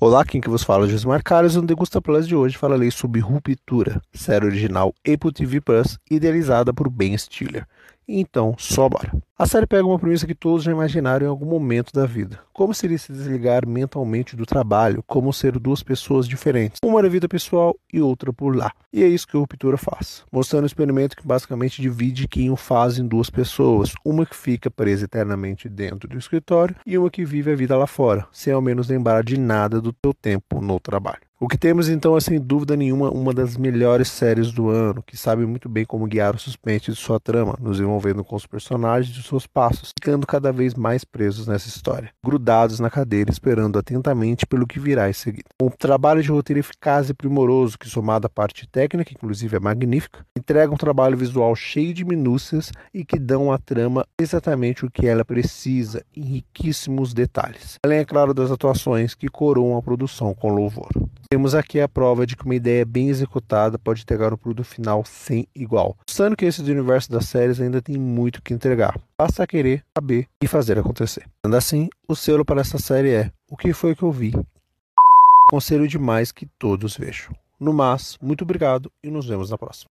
Olá, quem que vos fala Josmar Carlos no Degusta Plus de hoje falarei sobre Ruptura, série original Apple TV Plus, idealizada por Ben Stiller. Então, só bora. A série pega uma premissa que todos já imaginaram em algum momento da vida. Como seria se desligar mentalmente do trabalho, como ser duas pessoas diferentes, uma na vida pessoal e outra por lá. E é isso que a Ruptura faz, mostrando um experimento que basicamente divide quem o faz em duas pessoas, uma que fica presa eternamente dentro do escritório e uma que vive a vida lá fora, sem ao menos lembrar de nada do seu tempo no trabalho. O que temos então é sem dúvida nenhuma uma das melhores séries do ano, que sabe muito bem como guiar o suspense de sua trama, nos envolvendo com os personagens e seus passos, ficando cada vez mais presos nessa história, grudados na cadeira, esperando atentamente pelo que virá em seguida. Um trabalho de roteiro eficaz e primoroso, que somado à parte técnica, inclusive é magnífica, entrega um trabalho visual cheio de minúcias e que dão à trama exatamente o que ela precisa, em riquíssimos detalhes. Além, é claro, das atuações que coroam a produção com louvor. Temos aqui a prova de que uma ideia bem executada pode entregar um produto final sem igual. Mostrando que esse do universo das séries ainda tem muito que entregar. Basta querer, saber e fazer acontecer. Sendo assim, o selo para essa série é O que foi que eu vi? Conselho demais que todos vejam. No mais, muito obrigado e nos vemos na próxima.